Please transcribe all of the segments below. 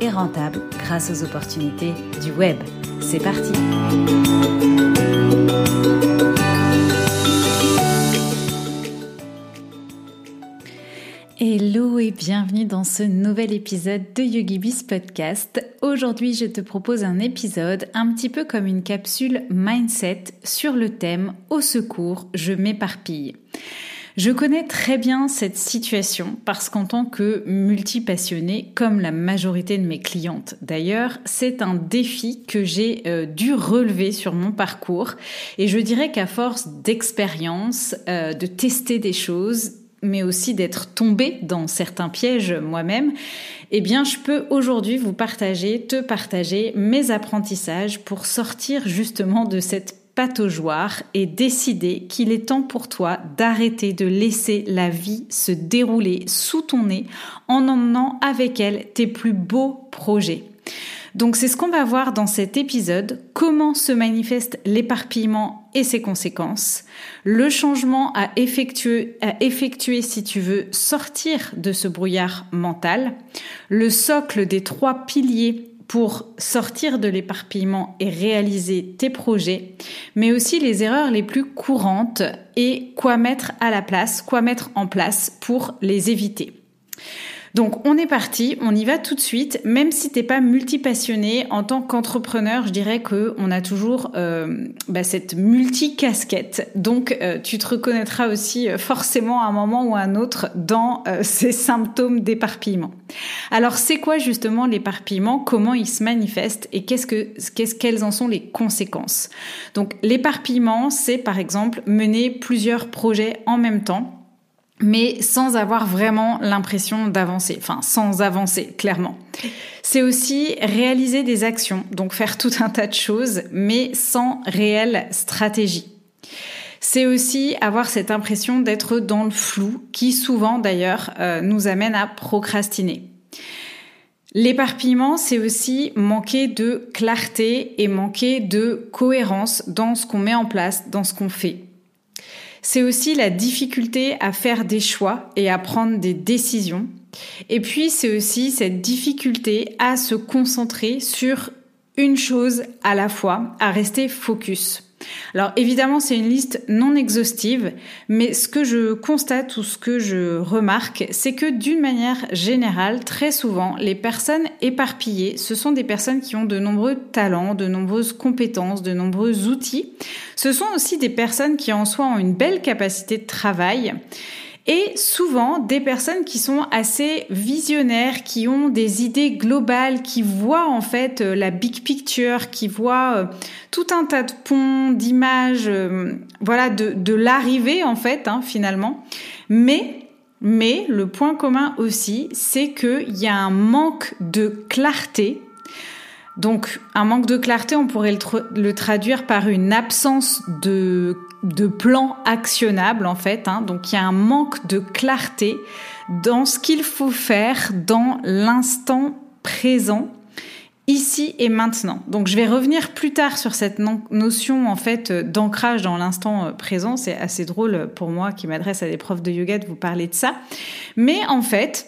et rentable grâce aux opportunités du web. C'est parti Hello et bienvenue dans ce nouvel épisode de YogiBiz Podcast. Aujourd'hui, je te propose un épisode un petit peu comme une capsule mindset sur le thème Au secours, je m'éparpille. Je connais très bien cette situation parce qu'en tant que multipassionnée, comme la majorité de mes clientes d'ailleurs, c'est un défi que j'ai euh, dû relever sur mon parcours. Et je dirais qu'à force d'expérience, euh, de tester des choses, mais aussi d'être tombée dans certains pièges moi-même, eh bien, je peux aujourd'hui vous partager, te partager mes apprentissages pour sortir justement de cette pataugeoire et décider qu'il est temps pour toi d'arrêter de laisser la vie se dérouler sous ton nez en emmenant avec elle tes plus beaux projets. Donc c'est ce qu'on va voir dans cet épisode, comment se manifeste l'éparpillement et ses conséquences, le changement à effectuer, à effectuer si tu veux sortir de ce brouillard mental, le socle des trois piliers pour sortir de l'éparpillement et réaliser tes projets, mais aussi les erreurs les plus courantes et quoi mettre à la place, quoi mettre en place pour les éviter. Donc on est parti, on y va tout de suite. Même si t'es pas multipassionné en tant qu'entrepreneur, je dirais que on a toujours euh, bah, cette multi-casquette. Donc euh, tu te reconnaîtras aussi euh, forcément à un moment ou à un autre dans ces symptômes d'éparpillement. Alors c'est quoi justement l'éparpillement? Comment il se manifeste? Et qu'est-ce que qu'est-ce quelles en sont les conséquences? Donc l'éparpillement, c'est par exemple mener plusieurs projets en même temps mais sans avoir vraiment l'impression d'avancer, enfin sans avancer clairement. C'est aussi réaliser des actions, donc faire tout un tas de choses, mais sans réelle stratégie. C'est aussi avoir cette impression d'être dans le flou, qui souvent d'ailleurs euh, nous amène à procrastiner. L'éparpillement, c'est aussi manquer de clarté et manquer de cohérence dans ce qu'on met en place, dans ce qu'on fait. C'est aussi la difficulté à faire des choix et à prendre des décisions. Et puis c'est aussi cette difficulté à se concentrer sur une chose à la fois, à rester focus. Alors évidemment, c'est une liste non exhaustive, mais ce que je constate ou ce que je remarque, c'est que d'une manière générale, très souvent, les personnes éparpillées, ce sont des personnes qui ont de nombreux talents, de nombreuses compétences, de nombreux outils. Ce sont aussi des personnes qui en soi ont une belle capacité de travail et souvent des personnes qui sont assez visionnaires, qui ont des idées globales, qui voient en fait euh, la big picture, qui voient euh, tout un tas de ponts, d'images, euh, voilà, de, l'arrivée en fait, hein, finalement. Mais mais le point commun aussi, c'est qu'il y a un manque de clarté. Donc, un manque de clarté, on pourrait le, traduire par une absence de de plan actionnable en fait. Hein. Donc il y a un manque de clarté dans ce qu'il faut faire dans l'instant présent ici et maintenant. Donc je vais revenir plus tard sur cette notion en fait d'ancrage dans l'instant euh, présent. C'est assez drôle pour moi qui m'adresse à des profs de yoga de vous parler de ça. Mais en fait,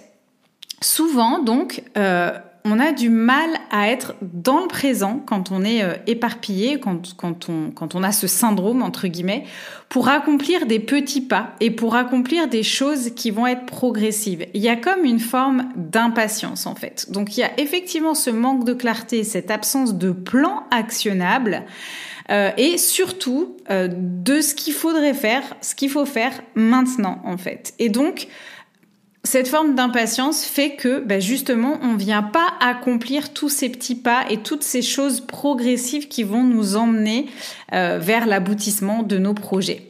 souvent donc euh, on a du mal à être dans le présent quand on est euh, éparpillé, quand, quand, on, quand on a ce syndrome, entre guillemets, pour accomplir des petits pas et pour accomplir des choses qui vont être progressives. Il y a comme une forme d'impatience, en fait. Donc il y a effectivement ce manque de clarté, cette absence de plan actionnable. Euh, et surtout euh, de ce qu'il faudrait faire, ce qu'il faut faire maintenant en fait. Et donc cette forme d'impatience fait que bah, justement on vient pas accomplir tous ces petits pas et toutes ces choses progressives qui vont nous emmener euh, vers l'aboutissement de nos projets.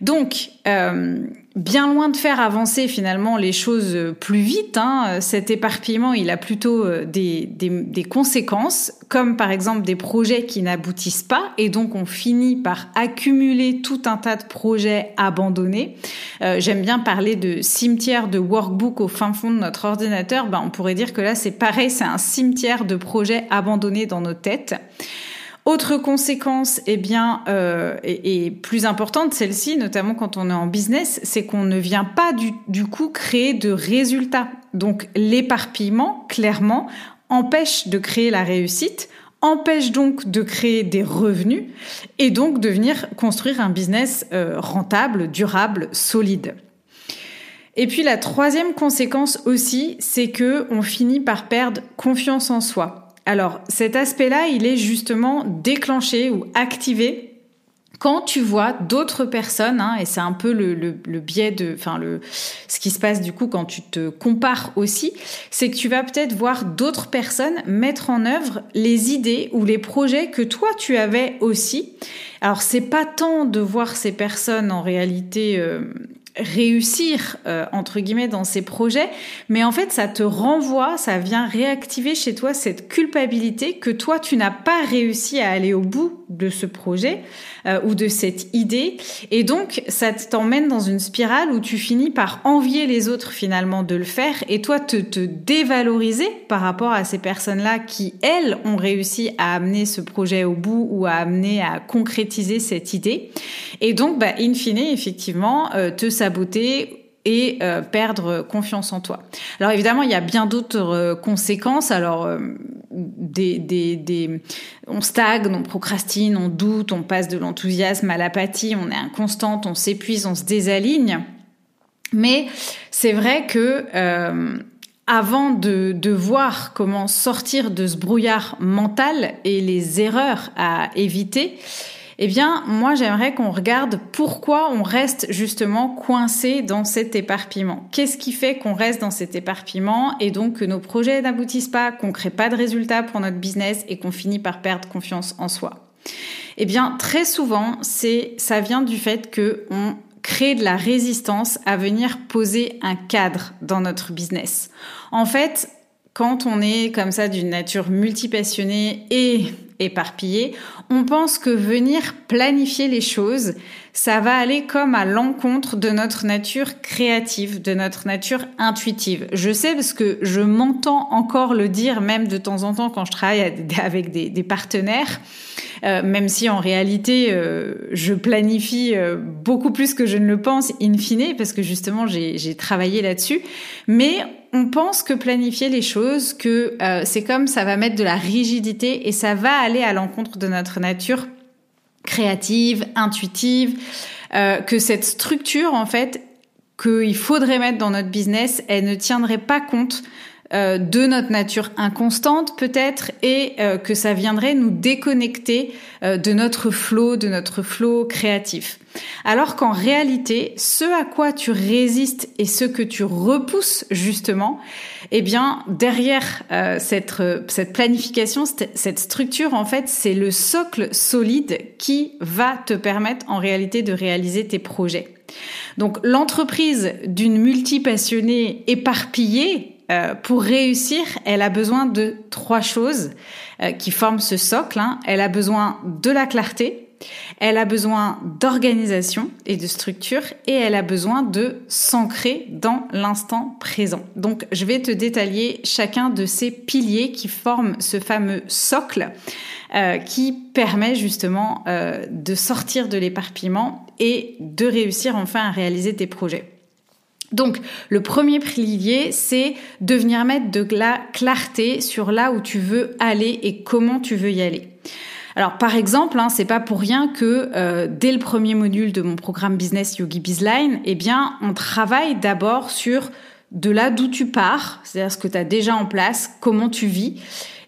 Donc, euh, bien loin de faire avancer finalement les choses plus vite, hein, cet éparpillement, il a plutôt euh, des, des, conséquences, comme par exemple des projets qui n'aboutissent pas, et donc on finit par accumuler tout un tas de projets abandonnés. Euh, j'aime bien parler de cimetière de workbook au fin fond de notre ordinateur. Ben, on pourrait dire que là, c'est pareil, c'est un cimetière de projets abandonnés dans nos têtes. Autre conséquence, eh bien, euh, et, plus importante, celle-ci, notamment quand on est en business, c'est qu'on ne vient pas du, du coup créer de résultats. Donc l'éparpillement, clairement, empêche de créer la réussite, empêche donc de créer des revenus et donc de venir construire un business euh, rentable, durable, solide. Et puis la troisième conséquence aussi, c'est que on finit par perdre confiance en soi. Alors cet aspect-là, il est justement déclenché ou activé quand tu vois d'autres personnes, hein, et c'est un peu le, le, biais de, enfin le, ce qui se passe du coup quand tu te compares aussi, c'est que tu vas peut-être voir d'autres personnes mettre en œuvre les idées ou les projets que toi tu avais aussi. Alors c'est pas tant de voir ces personnes en réalité euh, réussir euh, entre guillemets dans ces projets, mais en fait ça te renvoie, ça vient réactiver chez toi cette culpabilité que toi tu n'as pas réussi à aller au bout de ce projet euh, ou de cette idée, et donc ça t'emmène dans une spirale où tu finis par envier les autres finalement de le faire et toi te, te dévaloriser par rapport à ces personnes-là qui elles ont réussi à amener ce projet au bout ou à amener à concrétiser cette idée, et donc bah, in fine effectivement euh, te beauté et euh, perdre confiance en toi. Alors évidemment, il y a bien d'autres euh, conséquences. Alors euh, on stagne, on procrastine, on doute, on passe de l'enthousiasme à l'apathie, on est inconstante, on s'épuise, on se désaligne. Mais c'est vrai que avant de, de voir comment sortir de ce brouillard mental et les erreurs à éviter, eh bien, moi, j'aimerais qu'on regarde pourquoi on reste justement coincé dans cet éparpillement. Qu'est-ce qui fait qu'on reste dans cet éparpillement et donc que nos projets n'aboutissent pas, qu'on crée pas de résultats pour notre business et qu'on finit par perdre confiance en soi? Eh bien, très souvent, c'est, ça vient du fait que on crée de la résistance à venir poser un cadre dans notre business. En fait, quand on est comme ça d'une nature multipassionnée et éparpillée, on pense que venir planifier les choses, ça va aller comme à l'encontre de notre nature créative, de notre nature intuitive. Je sais parce que je m'entends encore le dire même de temps en temps quand je travaille avec des, partenaires. Euh, même si en réalité euh, je planifie euh, beaucoup plus que je ne le pense in fine, parce que justement j'ai travaillé là-dessus. Mais on pense que planifier les choses, que c'est comme ça va mettre de la rigidité et ça va aller à l'encontre de notre nature créative, intuitive, que cette structure en fait qu'il faudrait mettre dans notre business, elle ne tiendrait pas compte euh, de notre nature inconstante peut-être et euh, que ça viendrait nous déconnecter euh, de notre flot, de notre flot créatif. Alors qu'en réalité, ce à quoi tu résistes et ce que tu repousses justement, eh bien derrière cette, cette planification, cette structure en fait, c'est le socle solide qui va te permettre en réalité de réaliser tes projets. Donc l'entreprise d'une multipassionnée éparpillée euh, pour réussir, elle a besoin de trois choses euh, qui forment ce socle. Hein. Elle a besoin de la clarté, elle a besoin d'organisation et de structure, et elle a besoin de s'ancrer dans l'instant présent. Donc, je vais te détailler chacun de ces piliers qui forment ce fameux socle euh, qui permet justement de sortir de l'éparpillement et de réussir enfin à réaliser tes projets. Donc, le premier pilier, c'est de venir mettre de la clarté sur là où tu veux aller et comment tu veux y aller. Alors, par exemple, hein, c'est pas pour rien que euh, dès le premier module de mon programme Business Yogi Bizline, eh bien, on travaille d'abord sur de là d'où tu pars, c'est-à-dire ce que tu as déjà en place, comment tu vis,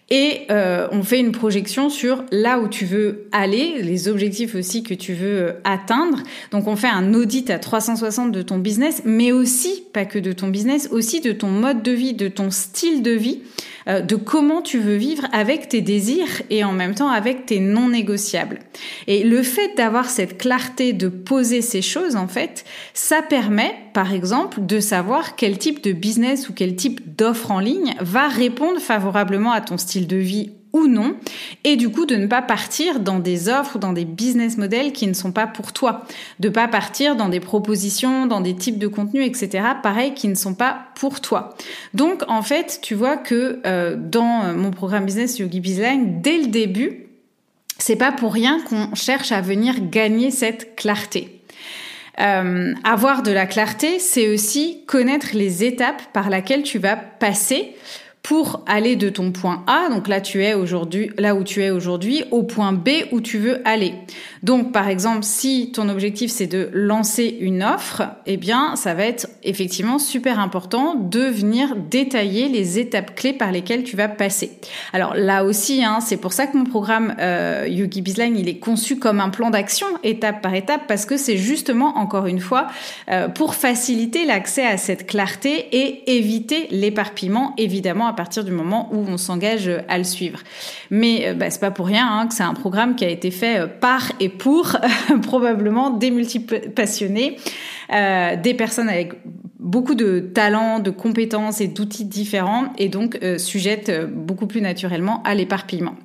et euh, on fait une projection sur là où tu veux aller, les objectifs aussi que tu veux euh, atteindre. Donc on fait un audit à 360 de ton business, mais aussi, pas que de ton business, aussi de ton mode de vie, de ton style de vie, euh, de comment tu veux vivre avec tes désirs et en même temps avec tes non négociables. Et le fait d'avoir cette clarté de poser ces choses, en fait, ça permet, par exemple, de savoir quel type de business ou quel type d'offre en ligne va répondre favorablement à ton style de vie ou non, et du coup de ne pas partir dans des offres dans des business models qui ne sont pas pour toi, de pas partir dans des propositions, dans des types de contenus, etc. Pareil, qui ne sont pas pour toi. Donc en fait, tu vois que euh, dans mon programme business Yogi Bizline, dès le début, c'est pas pour rien qu'on cherche à venir gagner cette clarté. Euh, avoir de la clarté, c'est aussi connaître les étapes par lesquelles tu vas passer pour aller de ton point A, donc là tu es aujourd'hui, là où tu es aujourd'hui, au point B où tu veux aller. Donc par exemple, si ton objectif c'est de lancer une offre, eh bien ça va être effectivement super important de venir détailler les étapes clés par lesquelles tu vas passer. Alors là aussi, hein, c'est pour ça que mon programme euh, Yogi Bizline il est conçu comme un plan d'action étape par étape parce que c'est justement encore une fois euh, pour faciliter l'accès à cette clarté et éviter l'éparpillement évidemment partir du moment où on s'engage à le suivre. Mais euh, bah, c'est pas pour rien hein, que c'est un programme qui a été fait euh, par et pour probablement des multiples passionnés, euh, des personnes avec beaucoup de talents, de compétences et d'outils différents et donc euh, sujettes beaucoup plus naturellement à l'éparpillement.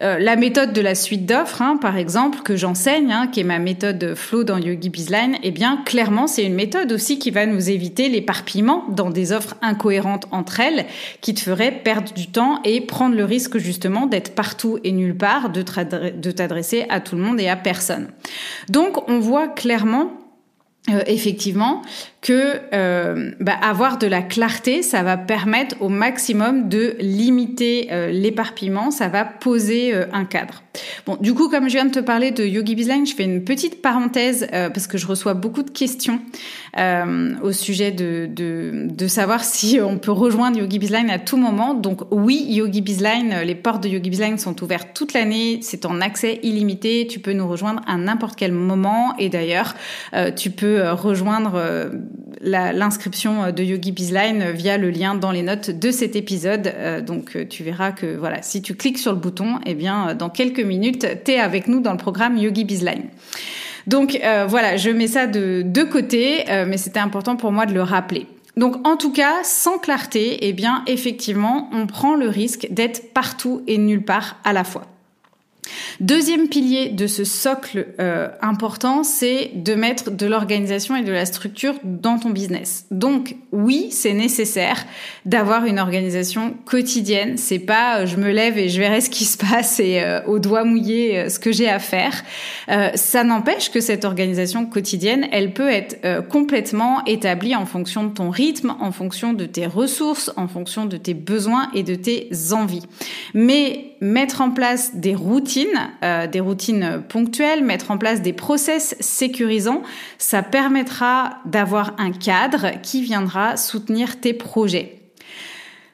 Euh, la méthode de la suite d'offres, hein, par exemple, que j'enseigne, hein, qui est ma méthode flow dans Yogi Bizline, eh bien, clairement, c'est une méthode aussi qui va nous éviter l'éparpillement dans des offres incohérentes entre elles, qui te ferait perdre du temps et prendre le risque justement d'être partout et nulle part, de t'adresser à tout le monde et à personne. Donc, on voit clairement euh, effectivement que euh, bah, avoir de la clarté, ça va permettre au maximum de limiter euh, l'éparpillement, ça va poser euh, un cadre. Bon, du coup, comme je viens de te parler de Yogi Bizline, je fais une petite parenthèse parce que je reçois beaucoup de questions au sujet de, de, de, savoir si on peut rejoindre Yogi Bizline à tout moment. Donc oui, Yogi Bizline, les portes de Yogi Bizline sont ouvertes toute l'année, c'est en accès illimité, tu peux nous rejoindre à n'importe quel moment et d'ailleurs, tu peux rejoindre l'inscription de Yogi Bizline via le lien dans les notes de cet épisode. Euh, donc euh, tu verras que voilà, si tu cliques sur le bouton, eh bien dans quelques minutes, tu es avec nous dans le programme Yogi Bizline. Donc euh, voilà, je mets ça de, de côté, mais c'était important pour moi de le rappeler. Donc en tout cas, sans clarté, eh bien effectivement, on prend le risque d'être partout et nulle part à la fois. Deuxième pilier de ce socle euh, important, c'est de mettre de l'organisation et de la structure dans ton business. Donc oui, c'est nécessaire d'avoir une organisation quotidienne. C'est pas euh, je me lève et je verrai ce qui se passe et euh, au doigt mouillé ce que j'ai à faire. ça n'empêche que cette organisation quotidienne, elle peut être complètement établie en fonction de ton rythme, en fonction de tes ressources, en fonction de tes besoins et de tes envies. Mais mettre en place des routines, euh, des routines ponctuelles, mettre en place des process sécurisants, ça permettra d'avoir un cadre qui viendra soutenir tes projets.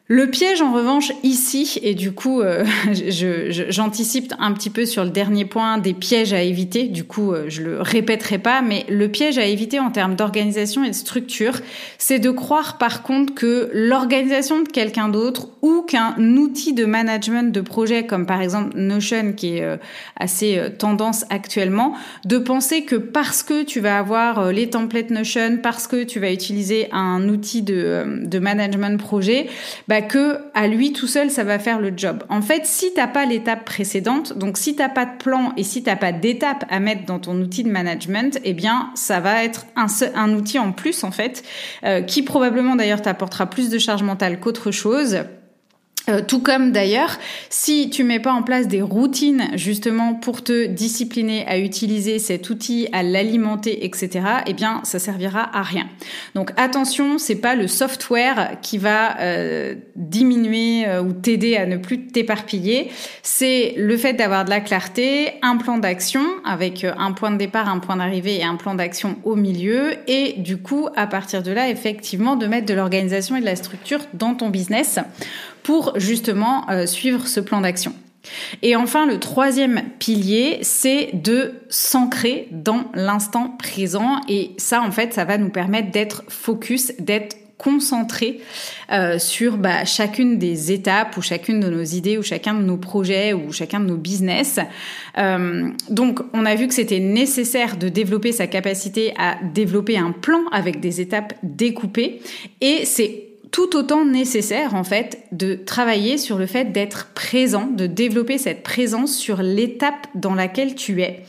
Le piège, en revanche, ici, et du coup, euh, j'anticipe un petit peu sur le dernier point des pièges à éviter. Du coup, euh, je le répéterai pas, mais le piège à éviter en termes d'organisation et de structure, c'est de croire par contre que l'organisation de quelqu'un d'autre ou qu'un outil de management de projet, comme par exemple Notion, qui est euh, assez tendance actuellement, de penser que parce que tu vas avoir les templates Notion, parce que tu vas utiliser un outil de, de management projet, bah, bah, que à lui tout seul ça va faire le job. En fait, si t'as pas l'étape précédente, donc si t'as pas de plan et si t'as pas d'étape à mettre dans ton outil de management, eh bien ça va être un, outil en plus en fait, euh, qui probablement d'ailleurs t'apportera plus de charge mentale qu'autre chose euh, tout comme d'ailleurs, si tu mets pas en place des routines justement pour te discipliner à utiliser cet outil, à l'alimenter, etc., eh bien, ça servira à rien. Donc attention, c'est pas le software qui va euh, diminuer euh, ou t'aider à ne plus t'éparpiller. C'est le fait d'avoir de la clarté, un plan d'action avec un point de départ, un point d'arrivée et un plan d'action au milieu, et du coup, à partir de là, effectivement, de mettre de l'organisation et de la structure dans ton business pour justement suivre ce plan d'action. Et enfin, le troisième pilier, c'est de s'ancrer dans l'instant présent. Et ça, en fait, ça va nous permettre d'être focus, d'être concentré euh, sur bah, chacune des étapes ou chacune de nos idées ou chacun de nos projets ou chacun de nos business. Euh, donc, on a vu que c'était nécessaire de développer sa capacité à développer un plan avec des étapes découpées et c'est tout autant nécessaire en fait de travailler sur le fait d'être présent, de développer cette présence sur l'étape dans laquelle tu es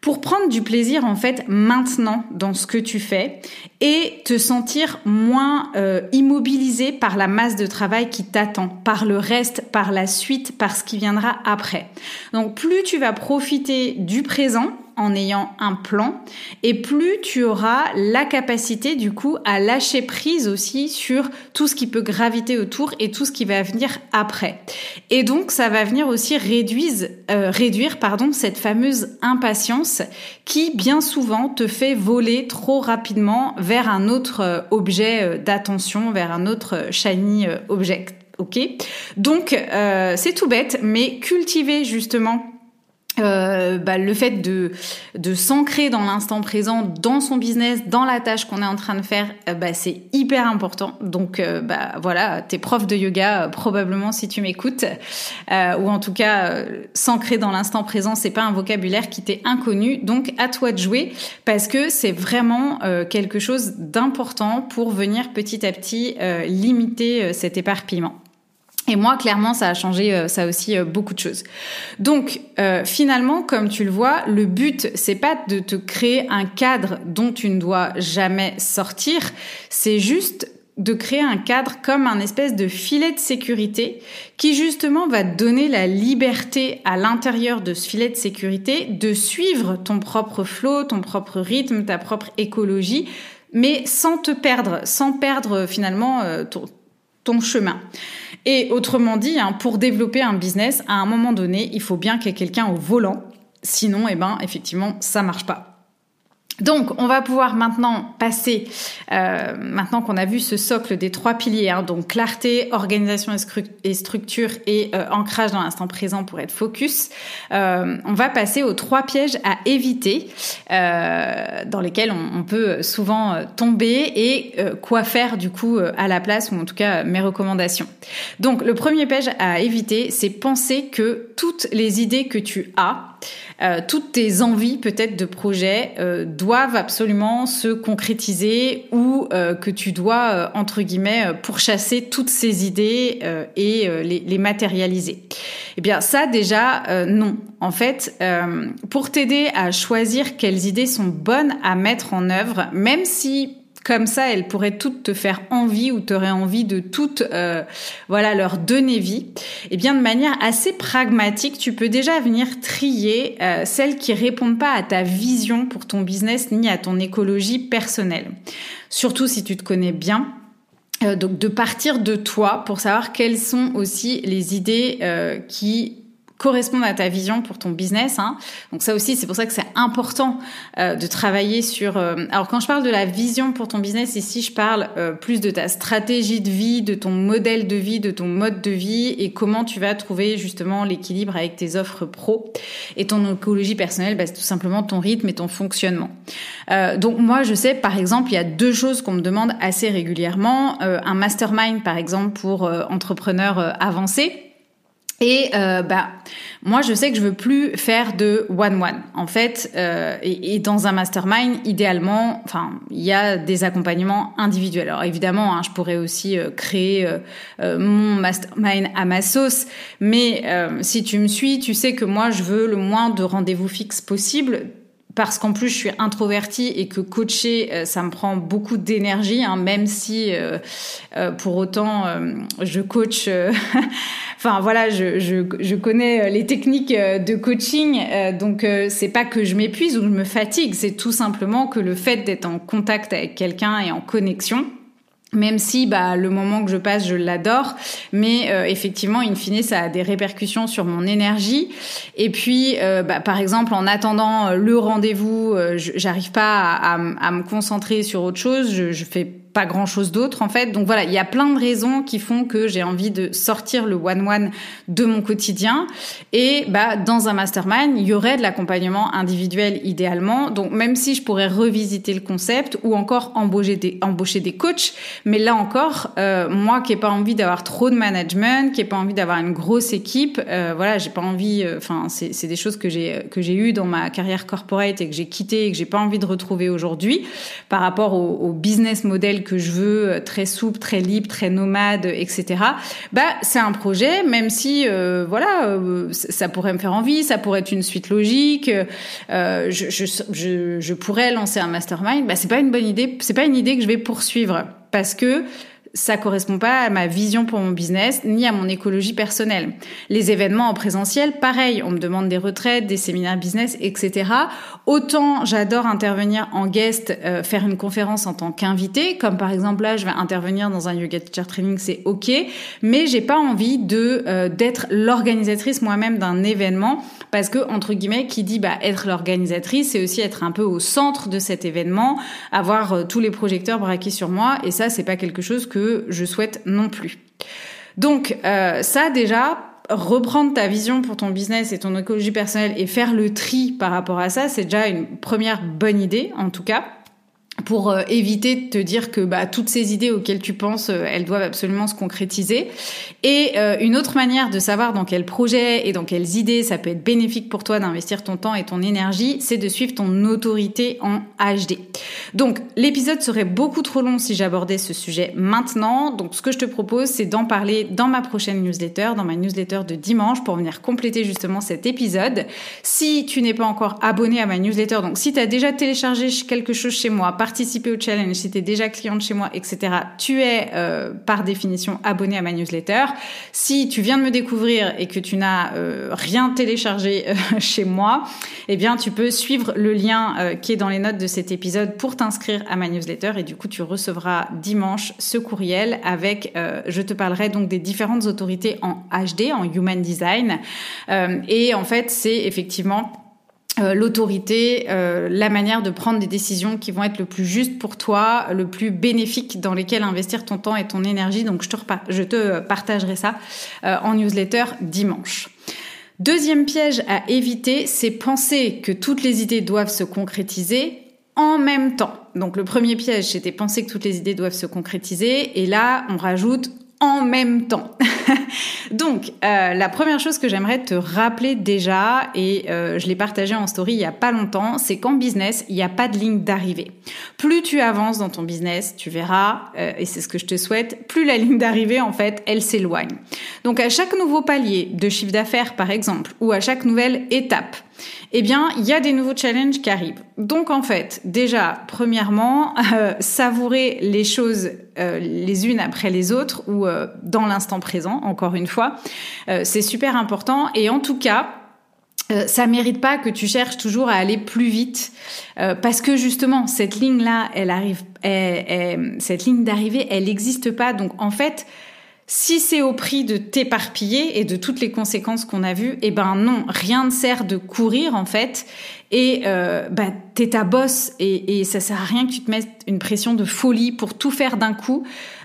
pour prendre du plaisir en fait maintenant dans ce que tu fais et te sentir moins euh, immobilisé par la masse de travail qui t'attend, par le reste, par la suite, par ce qui viendra après. Donc plus tu vas profiter du présent, en ayant un plan et plus tu auras la capacité du coup à lâcher prise aussi sur tout ce qui peut graviter autour et tout ce qui va venir après. Et donc ça va venir aussi réduire, euh, réduire pardon, cette fameuse impatience qui bien souvent te fait voler trop rapidement vers un autre euh, objet euh, d'attention, vers un autre shiny object. Ok? Donc c'est tout bête, mais cultiver justement euh, bah, le fait de, s'ancrer dans l'instant présent, dans son business, dans la tâche qu'on est en train de faire, euh, bah, c'est hyper important. Donc euh, bah, voilà, t'es prof de yoga probablement si tu m'écoutes, ou en tout cas s'ancrer dans l'instant présent, c'est pas un vocabulaire qui t'est inconnu. Donc à toi de jouer parce que c'est vraiment quelque chose d'important pour venir petit à petit limiter cet éparpillement. Et moi, clairement, ça a changé euh, ça aussi euh, beaucoup de choses. Donc, euh, finalement, comme tu le vois, le but, c'est pas de te créer un cadre dont tu ne dois jamais sortir. C'est juste de créer un cadre comme un espèce de filet de sécurité qui justement va donner la liberté à l'intérieur de ce filet de sécurité de suivre ton propre flot, ton propre rythme, ta propre écologie, mais sans te perdre, sans perdre finalement ton chemin. Et autrement dit, hein, pour développer un business, à un moment donné, il faut bien qu'il y ait quelqu'un au volant. Sinon, eh ben, effectivement, ça marche pas. Donc, on va pouvoir maintenant passer, euh, maintenant qu'on a vu ce socle des trois piliers, hein, donc clarté, organisation et, structure et euh, ancrage dans l'instant présent pour être focus, euh, on va passer aux trois pièges à éviter, dans lesquels on, on, peut souvent tomber et quoi faire du coup à la place, ou en tout cas mes recommandations. Donc, le premier piège à éviter, c'est penser que toutes les idées que tu as, euh, toutes tes envies peut-être de projet euh, doivent absolument se concrétiser ou euh, que tu dois entre guillemets pourchasser toutes ces idées et les, les, matérialiser. Eh bien ça déjà non. En fait, pour t'aider à choisir quelles idées sont bonnes à mettre en œuvre, même si comme ça, elles pourraient toutes te faire envie ou t'aurais envie de toutes, euh, voilà, leur donner vie. Et eh bien, de manière assez pragmatique, tu peux déjà venir trier euh, celles qui répondent pas à ta vision pour ton business ni à ton écologie personnelle. Surtout si tu te connais bien. Euh, donc de partir de toi pour savoir quelles sont aussi les idées qui correspondent à ta vision pour ton business. Hein. Donc ça aussi, c'est pour ça que c'est important euh, de travailler sur. Euh, alors quand je parle de la vision pour ton business, ici je parle euh, plus de ta stratégie de vie, de ton modèle de vie, de ton mode de vie et comment tu vas trouver justement l'équilibre avec tes offres pro et ton écologie personnelle, bah, c'est tout simplement ton rythme et ton fonctionnement. donc moi, je sais par exemple, il y a deux choses qu'on me demande assez régulièrement un mastermind par exemple pour entrepreneurs avancés et euh, bah moi je sais que je veux plus faire de one one. En fait, euh, et, dans un mastermind, idéalement, enfin il y a des accompagnements individuels. Alors évidemment, hein, je pourrais aussi euh, créer euh, mon mastermind à ma sauce, mais si tu me suis, tu sais que moi je veux le moins de rendez-vous fixes possible parce qu'en plus je suis introvertie et que coacher euh, ça me prend beaucoup d'énergie hein, même si euh, euh, pour autant je coach enfin voilà je, je, je, connais les techniques de coaching donc c'est pas que je m'épuise ou je me fatigue c'est tout simplement que le fait d'être en contact avec quelqu'un et en connexion même si bah, le moment que je passe, je l'adore, mais euh, effectivement, in fine, ça a des répercussions sur mon énergie. Et puis, euh, bah, par exemple, en attendant le rendez-vous, j'arrive pas à, me concentrer sur autre chose. Je fais pas grand chose d'autre en fait. Donc voilà, il y a plein de raisons qui font que j'ai envie de sortir le one-one de mon quotidien. Et bah, dans un mastermind, il y aurait de l'accompagnement individuel idéalement. Donc même si je pourrais revisiter le concept ou encore embaucher des, embaucher des coachs, mais là encore, euh, moi qui n'ai pas envie d'avoir trop de management, qui n'ai pas envie d'avoir une grosse équipe, euh, voilà, j'ai pas envie. Euh, enfin, c'est des choses que j'ai que j'ai eu dans ma carrière corporate et que j'ai quitté et que j'ai pas envie de retrouver aujourd'hui par rapport au, au business model que je veux, euh, très souple, très libre, très nomade, etc. Bah, c'est un projet, même si, euh, voilà, euh, ça pourrait me faire envie, ça pourrait être une suite logique. Euh, je, je, je, je, pourrais lancer un mastermind. Bah, c'est pas une bonne idée. C'est pas une idée que je vais poursuivre parce que ça correspond pas à ma vision pour mon business ni à mon écologie personnelle. Les événements en présentiel, pareil, on me demande des retraites, des séminaires business, etc. Autant j'adore intervenir en guest, euh, faire une conférence en tant qu'invité, comme par exemple là, je vais intervenir dans un yoga teacher training, c'est ok, mais j'ai pas envie de euh, d'être l'organisatrice moi-même d'un événement parce que entre guillemets, qui dit bah être l'organisatrice, c'est aussi être un peu au centre de cet événement, avoir euh, tous les projecteurs braqués sur moi, et ça, c'est pas quelque chose que je souhaite non plus. Donc euh, ça déjà, reprendre ta vision pour ton business et ton écologie personnelle et faire le tri par rapport à ça, c'est déjà une première bonne idée en tout cas pour euh, éviter de te dire que bah, toutes ces idées auxquelles tu penses, euh, elles doivent absolument se concrétiser. Et euh, une autre manière de savoir dans quel projet et dans quelles idées ça peut être bénéfique pour toi d'investir ton temps et ton énergie, c'est de suivre ton autorité en HD. Donc l'épisode serait beaucoup trop long si j'abordais ce sujet maintenant. Donc ce que je te propose, c'est d'en parler dans ma prochaine newsletter, dans ma newsletter de dimanche, pour venir compléter justement cet épisode. Si tu n'es pas encore abonné à ma newsletter, donc si tu as déjà téléchargé quelque chose chez moi, participer au challenge, si tu es déjà cliente chez moi, etc., tu es euh, par définition abonné à ma newsletter. Si tu viens de me découvrir et que tu n'as euh, rien téléchargé euh, chez moi, eh bien tu peux suivre le lien qui est dans les notes de cet épisode pour t'inscrire à ma newsletter et du coup tu recevras dimanche ce courriel avec, je te parlerai donc des différentes autorités en HD, en Human Design. et en fait c'est effectivement euh, l'autorité, euh, la manière de prendre des décisions qui vont être le plus juste pour toi, le plus bénéfique dans lesquelles investir ton temps et ton énergie. Donc je te, je te partagerai ça euh, en newsletter dimanche. Deuxième piège à éviter, c'est penser que toutes les idées doivent se concrétiser en même temps. Donc le premier piège, c'était penser que toutes les idées doivent se concrétiser. Et là, on rajoute en même temps. Donc, euh, la première chose que j'aimerais te rappeler déjà, et euh, je l'ai partagé en story il y a pas longtemps, c'est qu'en business, il n'y a pas de ligne d'arrivée. Plus tu avances dans ton business, tu verras, euh, et c'est ce que je te souhaite, plus la ligne d'arrivée, en fait, elle s'éloigne. Donc, à chaque nouveau palier de chiffre d'affaires, par exemple, ou à chaque nouvelle étape, eh bien, il y a des nouveaux challenges qui arrivent. Donc, en fait, déjà, premièrement, euh, savourer les choses euh, les unes après les autres ou euh, dans l'instant présent, encore une fois, c'est super important. Et en tout cas, euh, ça mérite pas que tu cherches toujours à aller plus vite parce que justement cette ligne là elle arrive cette ligne d'arrivée elle n'existe pas donc en fait si c'est au prix de t'éparpiller et de toutes les conséquences qu'on a vues, eh ben non, rien ne sert de courir en fait. Et euh, bah, t'es ta bosse et, et ça sert à rien que tu te mettes une pression de folie pour tout faire d'un coup.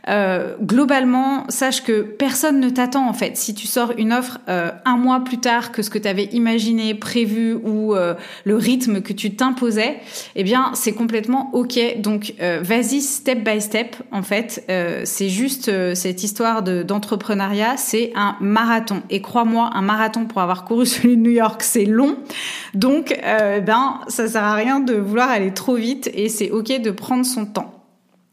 Euh, globalement, sache que personne ne t'attend en fait. Si tu sors une offre euh, un mois plus tard que ce que tu avais imaginé, prévu ou euh, le rythme que tu t'imposais, eh bien c'est complètement ok. Donc euh, vas-y step by step. En fait, c'est juste cette histoire d'entrepreneuriat, c'est un marathon. Et crois-moi, un marathon pour avoir couru celui de New York, c'est long. Donc ben ça sert à rien de vouloir aller trop vite et c'est ok de prendre son temps.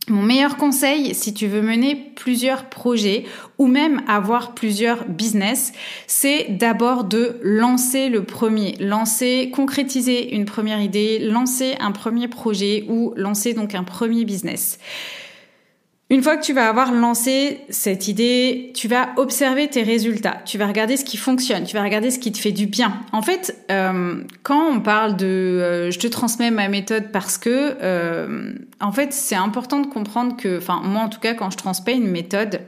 Mon meilleur conseil, si tu veux mener plusieurs projets ou même avoir plusieurs business, c'est d'abord de lancer le premier, lancer, concrétiser une première idée, lancer un premier projet ou lancer donc un premier business. Une fois que tu vas avoir lancé cette idée, tu vas observer tes résultats, tu vas regarder ce qui fonctionne, tu vas regarder ce qui te fait du bien. En fait, euh, quand on parle de euh, je te transmets ma méthode parce que, euh, en fait, c'est important de comprendre que, enfin moi en tout cas, quand je transmets une méthode,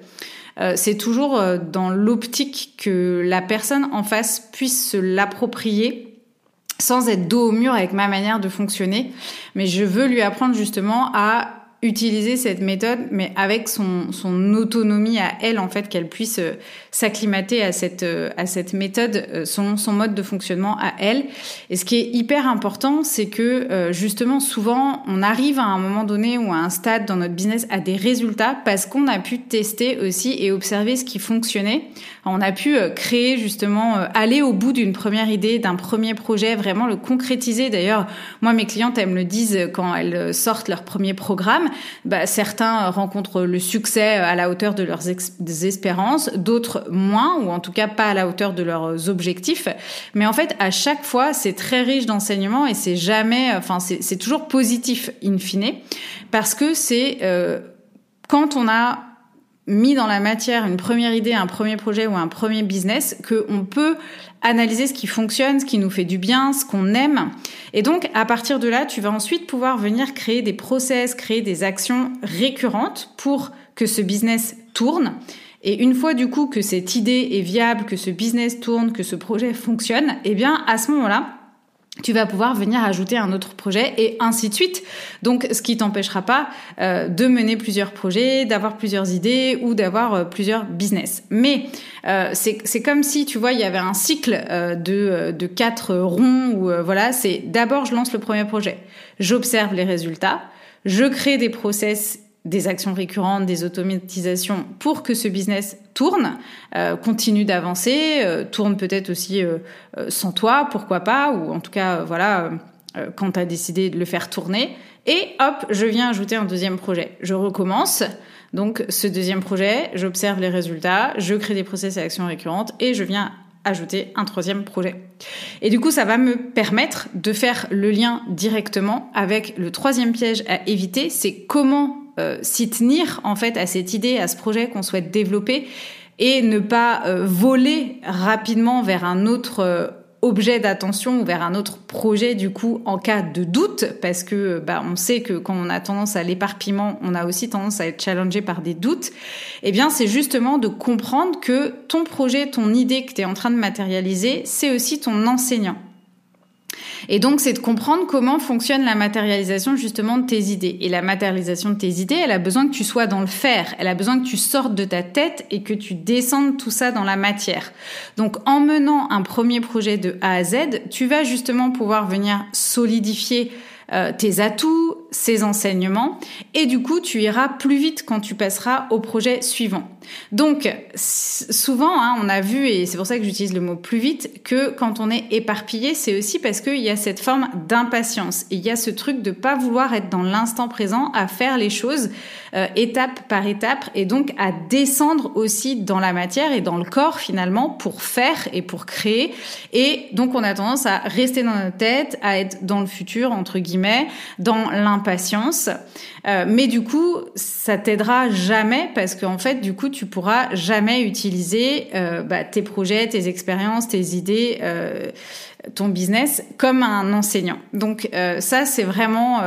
c'est toujours dans l'optique que la personne en face puisse se l'approprier sans être dos au mur avec ma manière de fonctionner. Mais je veux lui apprendre justement à utiliser cette méthode, mais avec son, son autonomie à elle, en fait, qu'elle puisse euh, s'acclimater à cette, euh, à cette méthode, euh, son, son mode de fonctionnement à elle. Et ce qui est hyper important, c'est que justement, souvent, on arrive à un moment donné ou à un stade dans notre business à des résultats parce qu'on a pu tester aussi et observer ce qui fonctionnait. On a pu créer justement, aller au bout d'une première idée, d'un premier projet, vraiment le concrétiser. D'ailleurs, moi, mes clientes, elles me le disent quand elles sortent leur premier programme bah, certains rencontrent le succès à la hauteur de leurs espérances, d'autres moins, ou en tout cas pas à la hauteur de leurs objectifs. Mais en fait, à chaque fois, c'est très riche d'enseignements et c'est jamais, enfin, c'est toujours positif in fine, parce que c'est euh, quand on a mis dans la matière une première idée, un premier projet ou un premier business, qu'on peut analyser ce qui fonctionne, ce qui nous fait du bien, ce qu'on aime. Et donc, à partir de là, tu vas ensuite pouvoir venir créer des process, créer des actions récurrentes pour que ce business tourne. Et une fois du coup que cette idée est viable, que ce business tourne, que ce projet fonctionne, eh bien, à ce moment-là, tu vas pouvoir venir ajouter un autre projet et ainsi de suite. Donc, ce qui t'empêchera pas euh, de mener plusieurs projets, d'avoir plusieurs idées ou d'avoir euh, plusieurs business. Mais euh, c'est comme si, tu vois, il y avait un cycle de, de quatre ronds où, voilà, c'est d'abord je lance le premier projet, j'observe les résultats, je crée des process des actions récurrentes, des automatisations pour que ce business tourne, euh, continue d'avancer, euh, tourne peut-être aussi euh, sans toi, pourquoi pas, ou en tout cas, voilà, quand tu as décidé de le faire tourner. Et hop, je viens ajouter un deuxième projet. Je recommence. Donc ce deuxième projet, j'observe les résultats, je crée des process et actions récurrentes et je viens ajouter un troisième projet. Et du coup, ça va me permettre de faire le lien directement avec le troisième piège à éviter, c'est comment s'y tenir en fait à cette idée, à ce projet qu'on souhaite développer et ne pas euh, voler rapidement vers un autre euh, objet d'attention ou vers un autre projet du coup en cas de doute parce que bah, on sait que quand on a tendance à l'éparpillement, on a aussi tendance à être challengé par des doutes. Eh bien, c'est justement de comprendre que ton projet, ton idée que tu es en train de matérialiser, c'est aussi ton enseignant. Et donc, c'est de comprendre comment fonctionne la matérialisation justement de tes idées. Et la matérialisation de tes idées, elle a besoin que tu sois dans le faire. Elle a besoin que tu sortes de ta tête et que tu descendes tout ça dans la matière. Donc, en menant un premier projet de A à Z, tu vas justement pouvoir venir solidifier euh, tes atouts, ces enseignements, et du coup, tu iras plus vite quand tu passeras au projet suivant. Donc, souvent, hein, on a vu, et c'est pour ça que j'utilise le mot plus vite, que quand on est éparpillé, c'est aussi parce qu'il y a cette forme d'impatience. Il y a ce truc de pas vouloir être dans l'instant présent, à faire les choses euh, étape par étape, et donc à descendre aussi dans la matière et dans le corps finalement pour faire et pour créer. Et donc, on a tendance à rester dans notre tête, à être dans le futur, entre guillemets, dans l'impatience. Euh, mais du coup, ça t'aidera jamais parce qu'en fait, du coup, tu pourras jamais utiliser euh, bah, tes projets, tes expériences, tes idées, euh, ton business comme un enseignant. Donc ça, c'est vraiment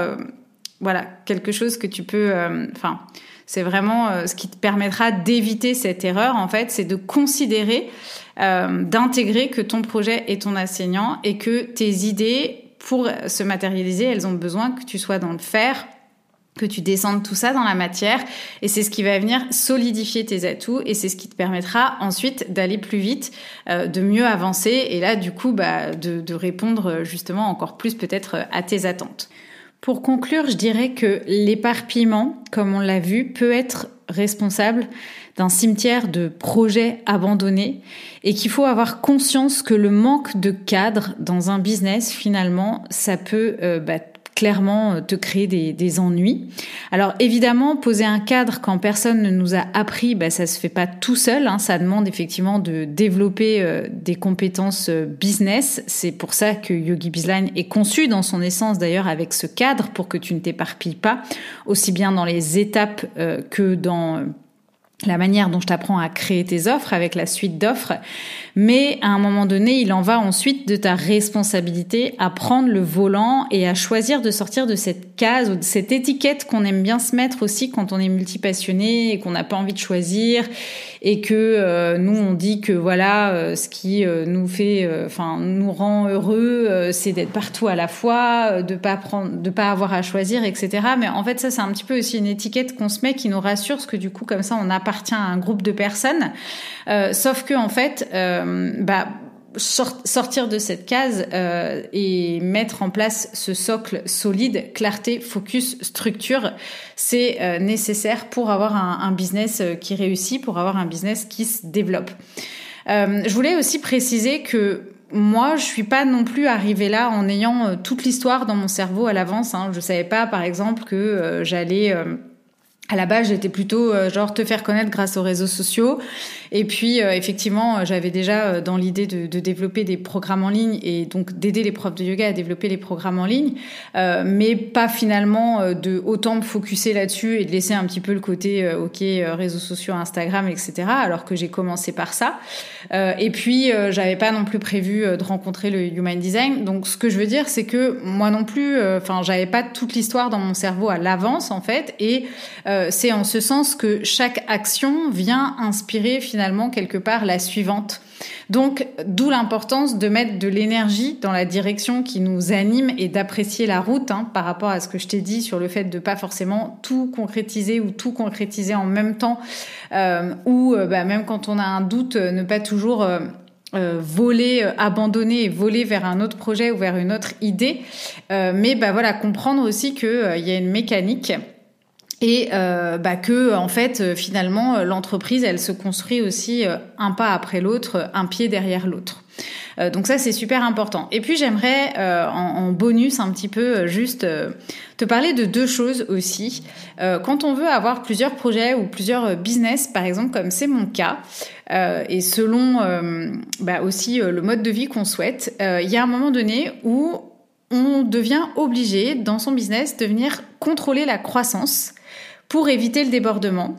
voilà quelque chose que tu peux, enfin. c'est vraiment ce qui te permettra d'éviter cette erreur, en fait, c'est de considérer, d'intégrer que ton projet est ton enseignant et que tes idées, pour se matérialiser, elles ont besoin que tu sois dans le faire, que tu descendes tout ça dans la matière et c'est ce qui va venir solidifier tes atouts et c'est ce qui te permettra ensuite d'aller plus vite, euh, de mieux avancer et là du coup bah, de, de répondre justement encore plus peut-être à tes attentes. Pour conclure, je dirais que l'éparpillement, comme on l'a vu, peut être responsable d'un cimetière de projets abandonnés et qu'il faut avoir conscience que le manque de cadre dans un business, finalement, ça peut euh, bah, clairement euh, te créer des, des, ennuis. Alors évidemment, poser un cadre quand personne ne nous a appris, bah, ça se fait pas tout seul. Hein. Ça demande effectivement de développer euh, des compétences business. C'est pour ça que Yogi Bizline est conçu dans son essence d'ailleurs avec ce cadre pour que tu ne t'éparpilles pas, aussi bien dans les étapes que dans la manière dont je t'apprends à créer tes offres avec la suite d'offres, mais à un moment donné, il en va ensuite de ta responsabilité à prendre le volant et à choisir de sortir de cette case ou de cette étiquette qu'on aime bien se mettre aussi quand on est multipassionné et qu'on n'a pas envie de choisir et que euh, nous on dit que voilà euh, ce qui euh, nous fait enfin nous rend heureux c'est d'être partout à la fois de pas prendre de pas avoir à choisir etc mais en fait ça c'est un petit peu aussi une étiquette qu'on se met qui nous rassure parce que du coup comme ça on appartient à un groupe de personnes sauf que en fait bah sortir de cette case euh, et mettre en place ce socle solide, clarté, focus, structure, c'est euh, nécessaire pour avoir un, business euh, qui réussit, pour avoir un business qui se développe. Euh, je voulais aussi préciser que moi, je suis pas non plus arrivée là en ayant toute l'histoire dans mon cerveau à l'avance. Hein. Je savais pas, par exemple, que j'allais à la base, j'étais plutôt euh, genre te faire connaître grâce aux réseaux sociaux. Et puis, euh, effectivement, euh, j'avais déjà dans l'idée de, développer des programmes en ligne et donc d'aider les profs de yoga à développer les programmes en ligne, mais pas finalement de autant me focuser là-dessus et de laisser un petit peu le côté ok réseaux sociaux, Instagram, etc. Alors que j'ai commencé par ça. et puis, j'avais pas non plus prévu de rencontrer le Human Design. Donc, ce que je veux dire, c'est que moi non plus, enfin, j'avais pas toute l'histoire dans mon cerveau à l'avance en fait et euh, c'est en ce sens que chaque action vient inspirer finalement quelque part la suivante. Donc, d'où l'importance de mettre de l'énergie dans la direction qui nous anime et d'apprécier la route hein, par rapport à ce que je t'ai dit sur le fait de pas forcément tout concrétiser ou tout concrétiser en même temps, euh, ou euh, bah, même quand on a un doute, ne pas toujours voler, abandonner et voler vers un autre projet ou vers une autre idée. mais bah voilà, comprendre aussi qu'il y a une mécanique et euh, bah que en fait euh, finalement euh, l'entreprise elle se construit aussi un pas après l'autre, un pied derrière l'autre. donc ça c'est super important. Et puis j'aimerais en, bonus un petit peu juste te parler de deux choses aussi. quand on veut avoir plusieurs projets ou plusieurs business par exemple comme c'est mon cas et selon bah aussi le mode de vie qu'on souhaite, il y a un moment donné où on devient obligé dans son business de venir contrôler la croissance pour éviter le débordement.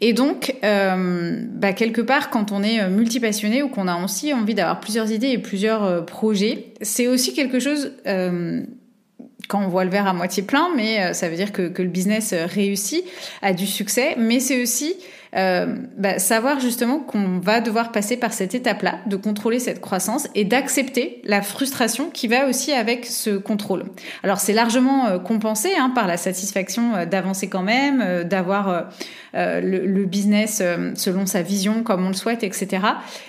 Et donc, euh, bah, quelque part, quand on est euh, multipassionné ou qu'on a aussi envie d'avoir plusieurs idées et plusieurs euh, projets, c'est aussi quelque chose quand on voit le verre à moitié plein, mais ça veut dire que, que le business réussit, a du succès, mais c'est aussi euh, bah, savoir justement qu'on va devoir passer par cette étape-là, de contrôler cette croissance et d'accepter la frustration qui va aussi avec ce contrôle. Alors c'est largement euh, compensé hein, par la satisfaction euh, d'avancer quand même, d'avoir le, business selon sa vision comme on le souhaite, etc.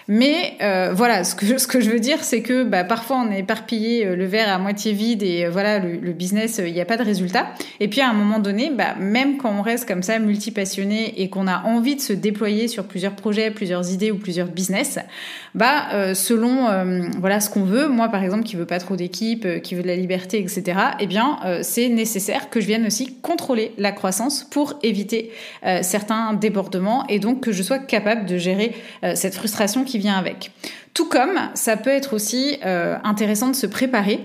Mais voilà, ce que, je veux dire, c'est que bah, parfois on est éparpillé, le verre à moitié vide et voilà, le, le business, il n'y a pas de résultat. Et puis à un moment donné, bah, même quand on reste comme ça multipassionné et qu'on a envie se déployer sur plusieurs projets, plusieurs idées ou plusieurs business, bah euh, selon euh, voilà ce qu'on veut. Moi par exemple qui veut pas trop d'équipe, euh, qui veut de la liberté, etc. Eh bien c'est nécessaire que je vienne aussi contrôler la croissance pour éviter certains débordements et donc que je sois capable de gérer cette frustration qui vient avec. Tout comme ça peut être aussi intéressant de se préparer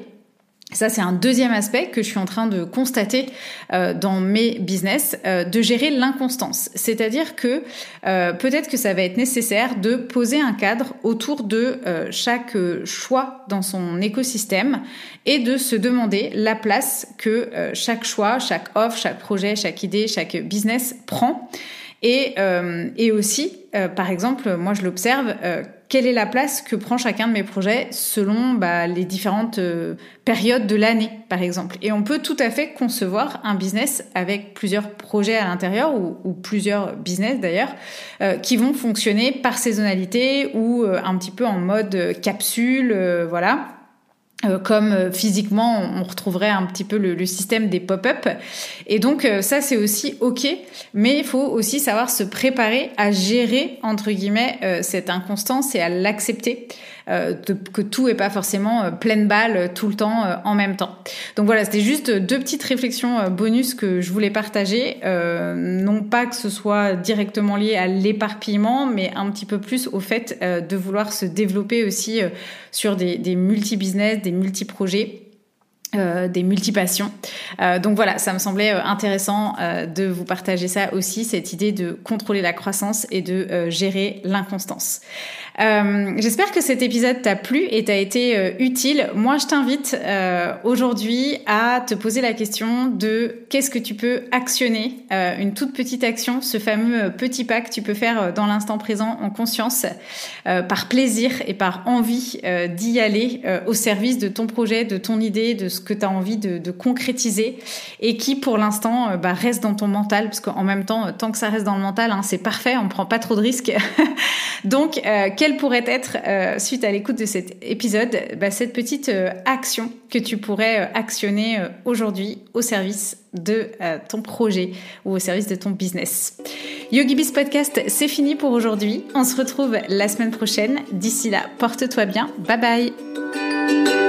ça, c'est un deuxième aspect que je suis en train de constater euh, dans mes business, euh, de gérer l'inconstance. C'est-à-dire que euh, peut-être que ça va être nécessaire de poser un cadre autour de chaque choix dans son écosystème et de se demander la place que chaque choix, chaque offre, chaque projet, chaque idée, chaque business prend. Et, et aussi, par exemple, moi je l'observe, quelle est la place que prend chacun de mes projets selon bah, les différentes euh, périodes de l'année, par exemple. Et on peut tout à fait concevoir un business avec plusieurs projets à l'intérieur ou, plusieurs business d'ailleurs euh, qui vont fonctionner par saisonnalité ou euh, un petit peu en mode capsule, voilà euh, comme euh, physiquement on retrouverait un petit peu le, système des pop-up. Et donc euh, ça c'est aussi ok, mais il faut aussi savoir se préparer à gérer entre guillemets cette inconstance et à l'accepter. Euh, que tout est pas forcément euh, pleine balle euh, tout le temps en même temps. Donc voilà, c'était juste deux petites réflexions bonus que je voulais partager. non pas que ce soit directement lié à l'éparpillement, mais un petit peu plus au fait de vouloir se développer aussi sur des, multi-business, des multi-projets des multipassions. Euh, donc voilà, ça me semblait intéressant de vous partager ça aussi, cette idée de contrôler la croissance et de gérer l'inconstance. Euh, j'espère que cet épisode t'a plu et t'a été euh, utile. Moi, je t'invite euh, aujourd'hui à te poser la question de qu'est-ce que tu peux actionner, une toute petite action, ce fameux petit pas que tu peux faire dans l'instant présent en conscience, par plaisir et par envie d'y aller au service de ton projet, de ton idée, de ce que tu as envie de, de, concrétiser et qui pour l'instant bah, reste dans ton mental, parce qu'en même temps, tant que ça reste dans le mental, hein, c'est parfait, on prend pas trop de risques. Donc, quelle pourrait être, euh, suite à l'écoute de cet épisode, bah, cette petite euh, action que tu pourrais euh, actionner aujourd'hui au service de ton projet ou au service de ton business? YogiBiz Podcast, c'est fini pour aujourd'hui. On se retrouve la semaine prochaine. D'ici là, porte-toi bien. Bye bye